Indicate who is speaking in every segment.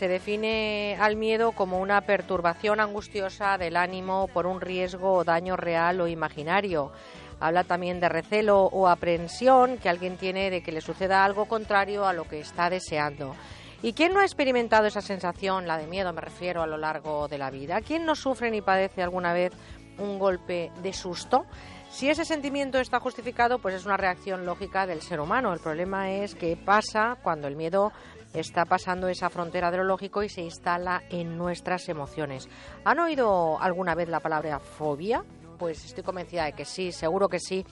Speaker 1: se define al miedo como una perturbación angustiosa del ánimo por un riesgo o daño real o imaginario. Habla también de recelo o aprensión que alguien tiene de que le suceda algo contrario a lo que está deseando. ¿Y quién no ha experimentado esa sensación, la de miedo me refiero, a lo largo de la vida? ¿Quién no sufre ni padece alguna vez un golpe de susto? Si ese sentimiento está justificado, pues es una reacción lógica del ser humano. El problema es qué pasa cuando el miedo está pasando esa frontera de lo lógico y se instala en nuestras emociones. ¿Han oído alguna vez la palabra fobia? Pues estoy convencida de que sí, seguro que sí.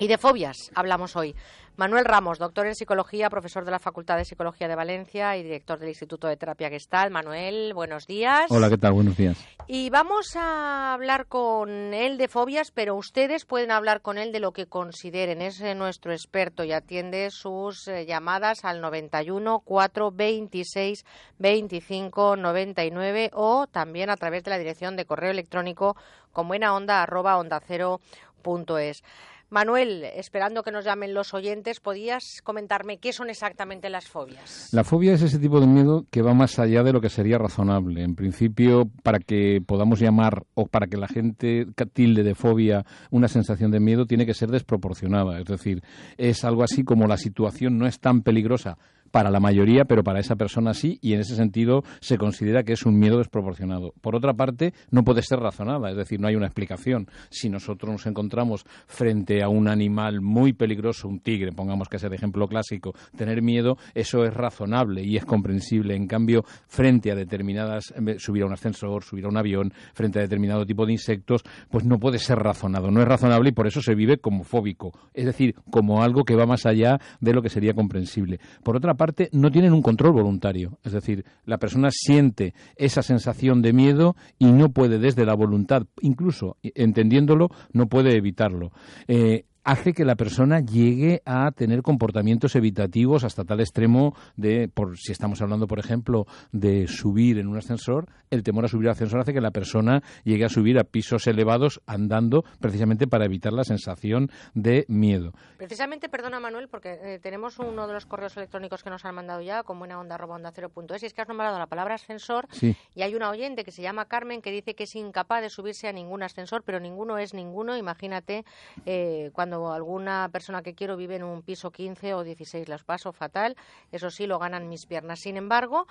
Speaker 1: Y de fobias hablamos hoy. Manuel Ramos, doctor en psicología, profesor de la Facultad de Psicología de Valencia y director del Instituto de Terapia Gestal. Manuel, buenos días.
Speaker 2: Hola, ¿qué tal? Buenos días.
Speaker 1: Y vamos a hablar con él de fobias, pero ustedes pueden hablar con él de lo que consideren. Es eh, nuestro experto y atiende sus eh, llamadas al 91 426 25 99 o también a través de la dirección de correo electrónico con buena onda arroba onda cero punto es. Manuel, esperando que nos llamen los oyentes, ¿podías comentarme qué son exactamente las fobias?
Speaker 2: La fobia es ese tipo de miedo que va más allá de lo que sería razonable. En principio, para que podamos llamar o para que la gente tilde de fobia una sensación de miedo, tiene que ser desproporcionada. Es decir, es algo así como la situación no es tan peligrosa para la mayoría, pero para esa persona sí, y en ese sentido se considera que es un miedo desproporcionado. Por otra parte, no puede ser razonada, es decir, no hay una explicación. Si nosotros nos encontramos frente a un animal muy peligroso, un tigre, pongamos que sea el ejemplo clásico, tener miedo, eso es razonable y es comprensible. En cambio, frente a determinadas, subir a un ascensor, subir a un avión, frente a determinado tipo de insectos, pues no puede ser razonado, no es razonable y por eso se vive como fóbico, es decir, como algo que va más allá de lo que sería comprensible. Por otra parte, no tienen un control voluntario. Es decir, la persona siente esa sensación de miedo y no puede desde la voluntad, incluso entendiéndolo, no puede evitarlo. Eh, hace que la persona llegue a tener comportamientos evitativos hasta tal extremo de, por si estamos hablando, por ejemplo, de subir en un ascensor, el temor a subir al ascensor hace que la persona llegue a subir a pisos elevados andando precisamente para evitar la sensación de miedo.
Speaker 1: Precisamente, perdona Manuel, porque eh, tenemos uno de los correos electrónicos que nos han mandado ya con buena onda onda cero punto es, y es que has nombrado la palabra ascensor y hay una oyente que se llama Carmen que dice que es incapaz de subirse a ningún ascensor, pero ninguno es ninguno. Imagínate eh, cuando alguna persona que quiero vive en un piso 15 o 16, las paso fatal, eso sí, lo ganan mis piernas. Sin embargo,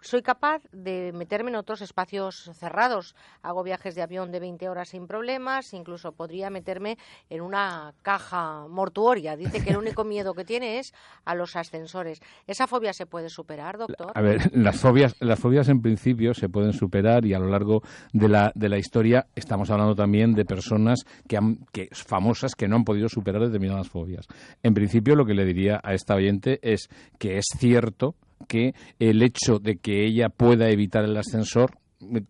Speaker 1: soy capaz de meterme en otros espacios cerrados. Hago viajes de avión de 20 horas sin problemas, incluso podría meterme en una caja mortuoria. Dice que el único miedo que tiene es a los ascensores. ¿Esa fobia se puede superar, doctor?
Speaker 2: A ver, las fobias, las fobias en principio se pueden superar y a lo largo de la, de la historia estamos hablando también de personas que, han, que famosas que no han podido superar determinadas fobias. En principio, lo que le diría a esta oyente es que es cierto que el hecho de que ella pueda evitar el ascensor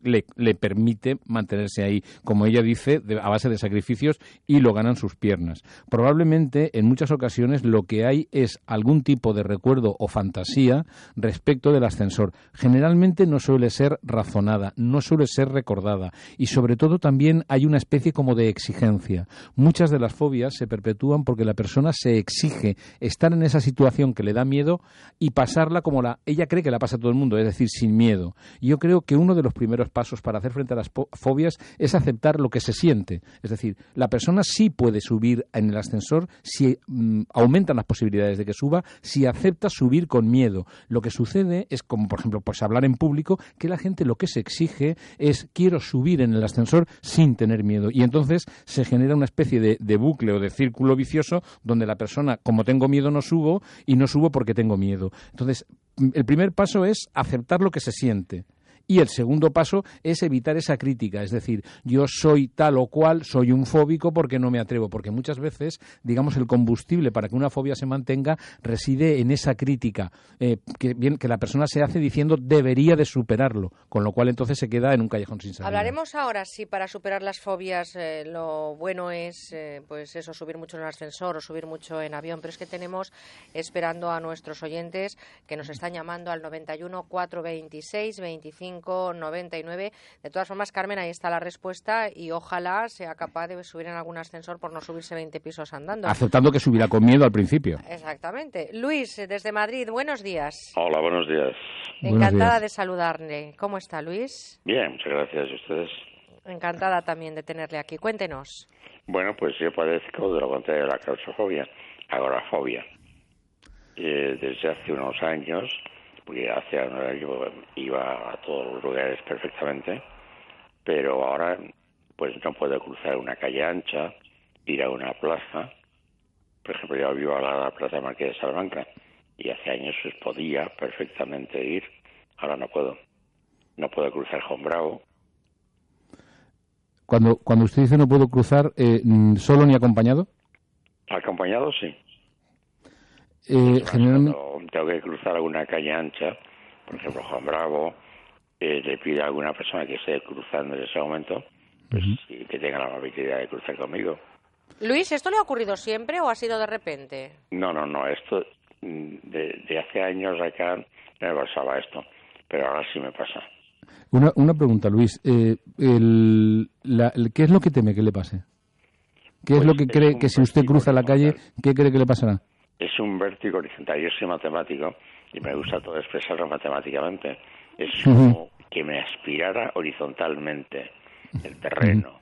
Speaker 2: le, permite mantenerse ahí, como ella dice, a base de sacrificios y lo ganan sus piernas. Probablemente en muchas ocasiones lo que hay es algún tipo de recuerdo o fantasía respecto del ascensor. Generalmente no suele ser razonada, no suele ser recordada y sobre todo también hay una especie como de exigencia. Muchas de las fobias se perpetúan porque la persona se exige estar en esa situación que le da miedo y pasarla como la ella cree que la pasa todo el mundo, es decir, sin miedo. Yo creo que uno de los primeros pasos para hacer frente a las fobias es aceptar lo que se siente. Es decir, la persona sí puede subir en el ascensor si mm, aumentan las posibilidades de que suba, si acepta subir con miedo. Lo que sucede es, como por ejemplo, pues hablar en público, que la gente lo que se exige es quiero subir en el ascensor sin tener miedo. Y entonces se genera una especie de, de bucle o de círculo vicioso donde la persona, como tengo miedo, no subo y no subo porque tengo miedo. Entonces, el primer paso es aceptar lo que se siente. Y el segundo paso es evitar esa crítica, es decir, yo soy tal o cual, soy un fóbico porque no me atrevo, porque muchas veces, digamos, el combustible para que una fobia se mantenga reside en esa crítica eh, que, bien, que la persona se hace diciendo debería de superarlo, con lo cual entonces se queda en un callejón sin salida.
Speaker 1: Hablaremos ahora si para superar las fobias eh, lo bueno es, eh, pues eso, subir mucho en el ascensor o subir mucho en avión, pero es que tenemos esperando a nuestros oyentes que nos están llamando al 91 426 25 99. De todas formas, Carmen, ahí está la respuesta y ojalá sea capaz de subir en algún ascensor por no subirse 20 pisos andando.
Speaker 2: Aceptando que subirá con miedo al principio.
Speaker 1: Exactamente. Luis, desde Madrid, buenos días.
Speaker 3: Hola, buenos días.
Speaker 1: Encantada de saludarle. ¿Cómo está, Luis?
Speaker 3: Bien, muchas gracias. ¿Y ustedes?
Speaker 1: Encantada también de tenerle aquí. Cuéntenos.
Speaker 3: Bueno, pues yo padezco de lo contrario de la claustrofobia, agorafobia. Eh, desde hace unos años, porque hace años yo iba a todos los lugares perfectamente, pero ahora pues no puedo cruzar una calle ancha, ir a una plaza. Por ejemplo, yo vivo a la Plaza Marqués de Salamanca y hace años pues, podía perfectamente ir, ahora no puedo. No puedo cruzar Juan Bravo.
Speaker 2: Cuando, cuando usted dice no puedo cruzar, eh, ¿solo ni acompañado?
Speaker 3: Acompañado, sí.
Speaker 2: Eh, generalmente...
Speaker 3: tengo que cruzar alguna calle ancha, por ejemplo, Juan Bravo, eh, le pide a alguna persona que esté cruzando en ese momento, pues que tenga la amabilidad de cruzar conmigo.
Speaker 1: Luis, ¿esto le ha ocurrido siempre o ha sido de repente?
Speaker 3: No, no, no, esto mm, de, hace años acá no me pasaba esto, pero ahora sí me pasa.
Speaker 2: Una, una pregunta, Luis. Eh, el, ¿Qué es lo que teme que le pase? ¿Qué es pues lo que cree que si usted cruza la calle, qué cree que le pasará?
Speaker 3: Es un vértigo horizontal. Yo soy matemático y me gusta todo expresarlo matemáticamente. Es como que me aspirara horizontalmente el terreno.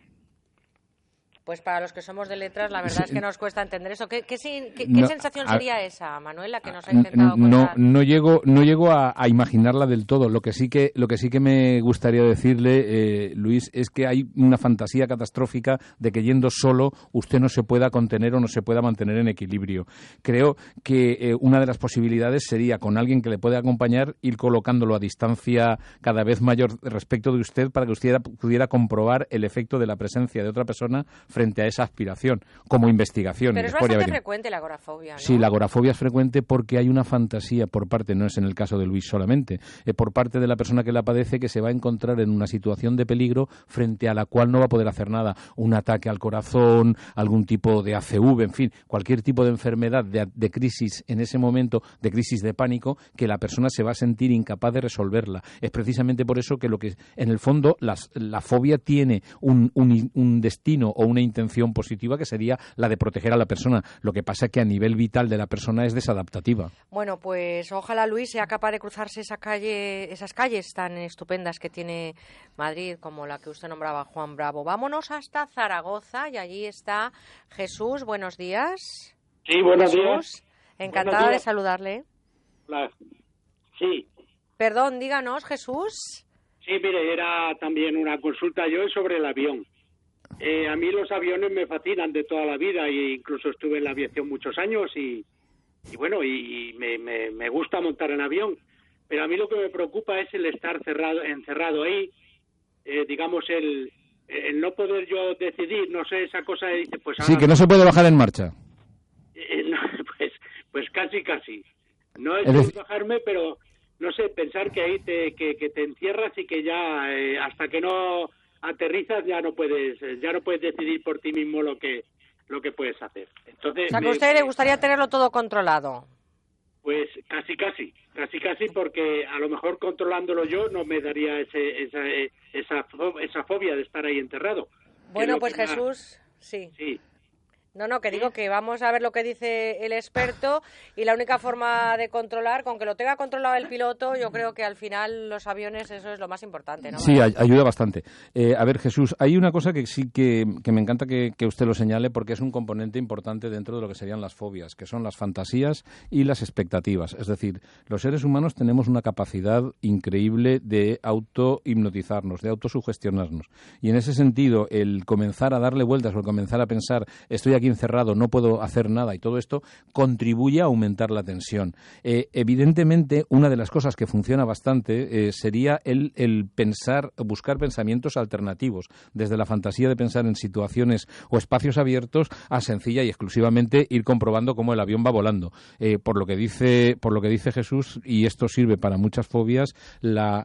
Speaker 1: Pues para los que somos de letras, la verdad es que nos cuesta entender eso. ¿Qué, sensación sería esa, Manuela, que nos ha intentado
Speaker 2: No, no llego, no llego a, imaginarla del todo. Lo que sí que, lo que sí que me gustaría decirle, eh, Luis, es que hay una fantasía catastrófica de que yendo solo usted no se pueda contener o no se pueda mantener en equilibrio. Creo que eh, una de las posibilidades sería con alguien que le pueda acompañar ir colocándolo a distancia cada vez mayor respecto de usted para que usted pudiera comprobar el efecto de la presencia de otra persona frente a esa aspiración, como investigación.
Speaker 1: Pero es bastante frecuente la agorafobia, ¿no?
Speaker 2: Sí, la agorafobia es frecuente porque hay una fantasía por parte, no es en el caso de Luis solamente, es por parte de la persona que la padece que se va a encontrar en una situación de peligro frente a la cual no va a poder hacer nada. Un ataque al corazón, algún tipo de ACV, en fin, cualquier tipo de enfermedad, de, crisis en ese momento, de crisis de pánico, que la persona se va a sentir incapaz de resolverla. Es precisamente por eso que lo que, en el fondo, la fobia tiene un, un, un destino o una intención positiva que sería la de proteger a la persona. Lo que pasa es que a nivel vital de la persona es desadaptativa.
Speaker 1: Bueno, pues ojalá Luis sea capaz de cruzarse esa calle, esas calles tan estupendas que tiene Madrid, como la que usted nombraba Juan Bravo. Vámonos hasta Zaragoza y allí está Jesús. Buenos días.
Speaker 4: Sí, buenos días.
Speaker 1: Encantada de saludarle.
Speaker 4: Sí.
Speaker 1: Perdón, díganos, Jesús.
Speaker 4: Sí, mire, era también una consulta yo sobre el avión. Eh, a mí los aviones me fascinan de toda la vida e incluso estuve en la aviación muchos años y, bueno, y, me, me, gusta montar en avión. Pero a mí lo que me preocupa es el estar cerrado, encerrado ahí, eh, digamos, el, el no poder yo decidir, no sé, esa cosa dice, pues...
Speaker 2: Sí, que no se puede bajar en marcha.
Speaker 4: Eh, pues, pues casi, casi. No es, bajarme, pero no sé, pensar que ahí te, que, que te encierras y que ya hasta que no aterrizas ya no puedes ya no puedes decidir por ti mismo lo que lo que puedes hacer. Entonces,
Speaker 1: o sea, que a usted le gustaría tenerlo todo controlado.
Speaker 4: Pues casi, casi, casi, casi, porque a lo mejor controlándolo yo no me daría ese, esa, esa, esa fobia de estar ahí enterrado.
Speaker 1: Bueno, pues Jesús, sí.
Speaker 4: Sí,
Speaker 1: no, no, que digo que vamos a ver lo que dice el experto y la única forma de controlar, con que lo tenga controlado el piloto, yo creo que al final los aviones eso es lo más importante, ¿no?
Speaker 2: Sí, ayuda bastante. Eh, a ver, Jesús, hay una cosa que sí que, me encanta que, usted lo señale porque es un componente importante dentro de lo que serían las fobias, que son las fantasías y las expectativas. Es decir, los seres humanos tenemos una capacidad increíble de auto-hipnotizarnos, de autosugestionarnos. Y en ese sentido, el comenzar a darle vueltas o el comenzar a pensar, estoy aquí encerrado, no puedo hacer nada y todo esto contribuye a aumentar la tensión. Eh, evidentemente, una de las cosas que funciona bastante eh, sería el, pensar, buscar pensamientos alternativos, desde la fantasía de pensar en situaciones o espacios abiertos a sencilla y exclusivamente ir comprobando cómo el avión va volando. Eh, por lo que dice, por lo que dice Jesús, y esto sirve para muchas fobias,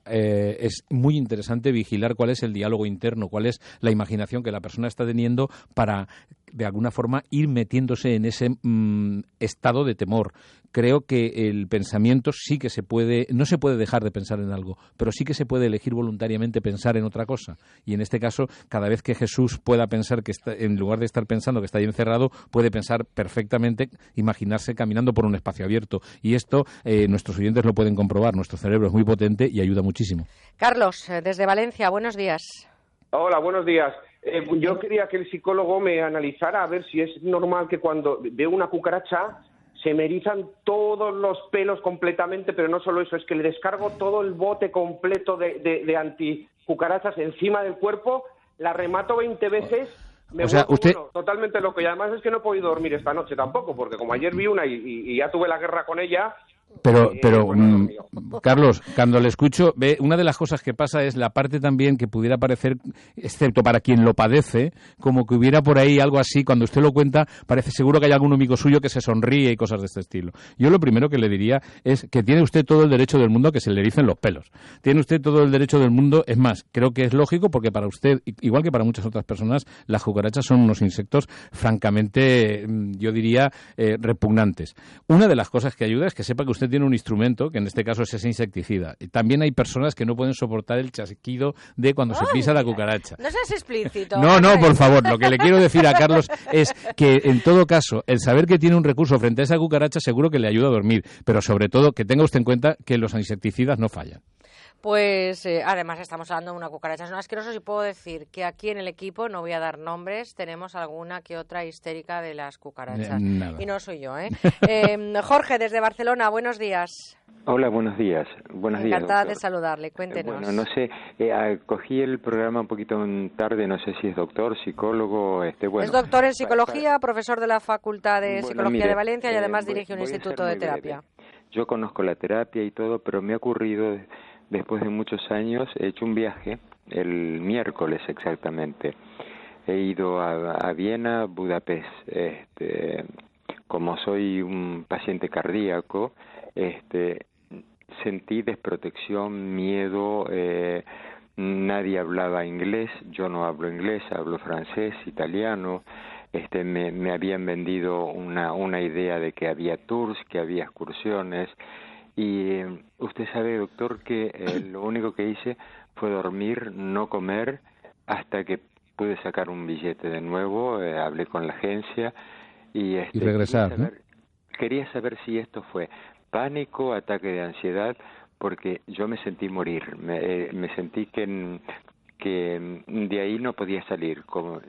Speaker 2: es muy interesante vigilar cuál es el diálogo interno, cuál es la imaginación que la persona está teniendo para de alguna forma ir metiéndose en ese mm, estado de temor. Creo que el pensamiento sí que se puede, no se puede dejar de pensar en algo, pero sí que se puede elegir voluntariamente pensar en otra cosa. Y en este caso, cada vez que Jesús pueda pensar que está, en lugar de estar pensando que está ahí encerrado, puede pensar perfectamente, imaginarse caminando por un espacio abierto. Y esto eh, nuestros oyentes lo pueden comprobar. Nuestro cerebro es muy potente y ayuda muchísimo.
Speaker 1: Carlos, eh, desde Valencia, buenos días.
Speaker 5: Hola, buenos días. Eh, yo quería que el psicólogo me analizara a ver si es normal que cuando veo una cucaracha se me erizan todos los pelos completamente, pero no solo eso, es que le descargo todo el bote completo de, de, de anticucarachas encima del cuerpo, la remato 20 veces me o sea, usted... totalmente loco. Y además es que no he podido dormir esta noche tampoco, porque como ayer vi una y, ya tuve la guerra con ella,
Speaker 2: pero, pero mm, Carlos, cuando le escucho, ve, una de las cosas que pasa es la parte también que pudiera parecer, excepto para quien lo padece, como que hubiera por ahí algo así, cuando usted lo cuenta, parece seguro que hay algún amigo suyo que se sonríe y cosas de este estilo. Yo lo primero que le diría es que tiene usted todo el derecho del mundo que se le ericen los pelos. Tiene usted todo el derecho del mundo, es más, creo que es lógico porque para usted, igual que para muchas otras personas, las cucarachas son unos insectos francamente, mm, yo diría, eh, repugnantes. Una de las cosas que ayuda es que sepa que usted tiene un instrumento, que en este caso es ese insecticida. Y también hay personas que no pueden soportar el chasquido de cuando se pisa la cucaracha.
Speaker 1: No seas explícito.
Speaker 2: No, no, por favor. Lo que le quiero decir a Carlos es que, en todo caso, el saber que tiene un recurso frente a esa cucaracha seguro que le ayuda a dormir. Pero sobre todo, que tenga usted en cuenta que los insecticidas no fallan.
Speaker 1: Pues eh, además estamos hablando de una cucaracha. Son asquerosos y puedo decir que aquí en el equipo, no voy a dar nombres, tenemos alguna que otra histérica de las cucarachas.
Speaker 2: Eh,
Speaker 1: y no soy yo, ¿eh? ¿eh? Jorge, desde Barcelona, buenos días.
Speaker 6: Hola, buenos días. Buenos
Speaker 1: Encantada
Speaker 6: días,
Speaker 1: de saludarle, cuéntenos.
Speaker 6: bueno, no sé, eh, cogí el programa un poquito tarde, no sé si es doctor, psicólogo, este, bueno.
Speaker 1: Es doctor en psicología, profesor de la Facultad de Psicología de Valencia y además dirige un instituto de terapia.
Speaker 6: Yo conozco la terapia y todo, pero me ha ocurrido después de muchos años, he hecho un viaje, el miércoles exactamente. He ido a, Viena, Budapest. Este, como soy un paciente cardíaco, este, sentí desprotección, miedo, eh, nadie hablaba inglés, yo no hablo inglés, hablo francés, italiano, este, me, me habían vendido una, una idea de que había tours, que había excursiones, y eh, usted sabe, doctor, que eh, lo único que hice fue dormir, no comer, hasta que pude sacar un billete de nuevo, eh, hablé con la agencia y, este,
Speaker 2: regresar.
Speaker 6: Quería saber, quería saber si esto fue pánico, ataque de ansiedad, porque yo me sentí morir, me, me sentí que que de ahí no podía salir. Como,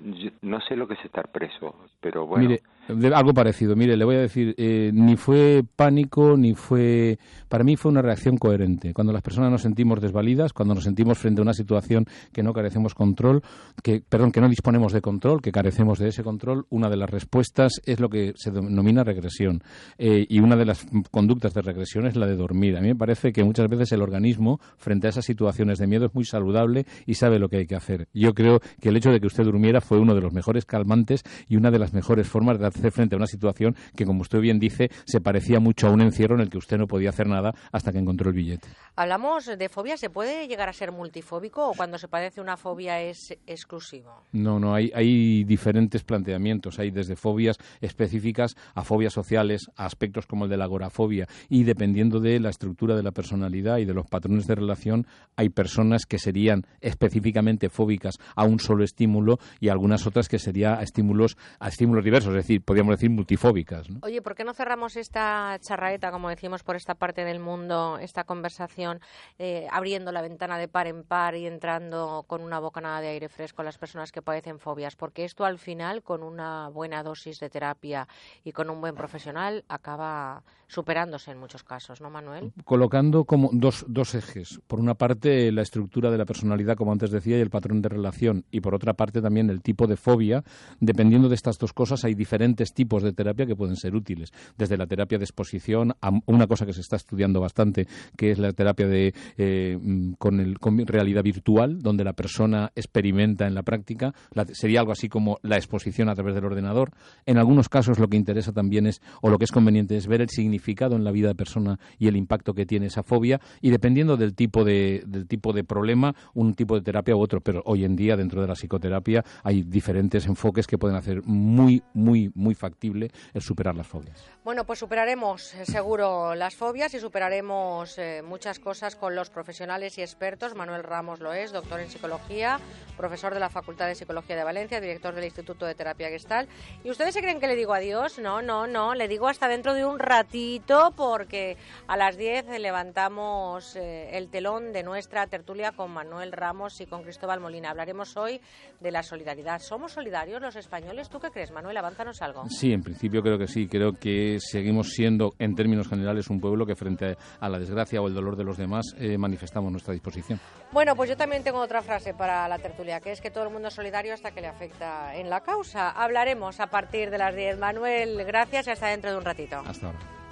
Speaker 6: no sé lo que es estar preso, pero bueno.
Speaker 2: Mire, algo parecido. Mire, le voy a decir, eh, ni fue pánico, ni fue... Para mí fue una reacción coherente. Cuando las personas nos sentimos desvalidas, cuando nos sentimos frente a una situación que no carecemos control, que, perdón, que no disponemos de control, que carecemos de ese control, una de las respuestas es lo que se denomina regresión. Eh, y una de las conductas de regresión es la de dormir. A mí me parece que muchas veces el organismo, frente a esas situaciones de miedo, es muy saludable y sabe lo que hay que hacer. Yo creo que el hecho de que usted durmiera fue uno de los mejores calmantes y una de las mejores formas de hacer frente a una situación que, como usted bien dice, se parecía mucho a un encierro en el que usted no podía hacer nada hasta que encontró el billete.
Speaker 1: Hablamos de fobia, ¿se puede llegar a ser multifóbico o cuando se padece una fobia es exclusivo?
Speaker 2: No, no, hay, hay diferentes planteamientos. Hay desde fobias específicas a fobias sociales, a aspectos como el de la agorafobia y dependiendo de la estructura de la personalidad y de los patrones de relación, hay personas que serían específicamente fóbicas a un solo estímulo y algunas otras que serían a estímulos, a estímulos diversos, es decir, podríamos decir multifóbicas.
Speaker 1: Oye, ¿por qué no cerramos esta charraeta, como decimos, por esta parte del mundo, esta conversación, eh, abriendo la ventana de par en par y entrando con una bocanada de aire fresco a las personas que padecen fobias? Porque esto al final, con una buena dosis de terapia y con un buen profesional, acaba superándose en muchos casos, ¿no, Manuel?
Speaker 2: Colocando como dos, dos ejes. Por una parte, la estructura de la personalidad, como antes decía, y el patrón de relación. Y por otra parte, también el tipo de fobia. Dependiendo de estas dos cosas, hay diferentes diferentes tipos de terapia que pueden ser útiles, desde la terapia de exposición a una cosa que se está estudiando bastante, que es la terapia de eh, mm, con, el, con realidad virtual, donde la persona experimenta en la práctica. sería algo así como la exposición a través del ordenador. En algunos casos lo que interesa también es, o lo que es conveniente es ver el significado en la vida de persona y el impacto que tiene esa fobia y dependiendo del tipo de, del tipo de problema, un tipo de terapia u otro. Pero hoy en día dentro de la psicoterapia hay diferentes enfoques que pueden hacer muy, muy, muy factible el superar las fobias.
Speaker 1: Bueno, pues superaremos eh, seguro las fobias y superaremos eh, muchas cosas con los profesionales y expertos. Manuel Ramos lo es, doctor en psicología, profesor de la Facultad de Psicología de Valencia, director del Instituto de Terapia Gestal. ¿Y ustedes se creen que le digo adiós? No, no, no, le digo hasta dentro de un ratito porque a las 10 levantamos eh, el telón de nuestra tertulia con Manuel Ramos y con Cristóbal Molina. Hablaremos hoy de la solidaridad. ¿Somos solidarios los españoles? ¿Tú qué crees, Manuel? Avánzanos algo.
Speaker 2: Sí, en principio creo que sí. Creo que seguimos siendo, en términos generales, un pueblo que frente a la desgracia o el dolor de los demás eh, manifestamos nuestra disposición.
Speaker 1: Bueno, pues yo también tengo otra frase para la tertulia, que es que todo el mundo es solidario hasta que le afecta en la causa. Hablaremos a partir de las 10. Manuel, gracias y hasta dentro de un ratito.
Speaker 2: Hasta ahora.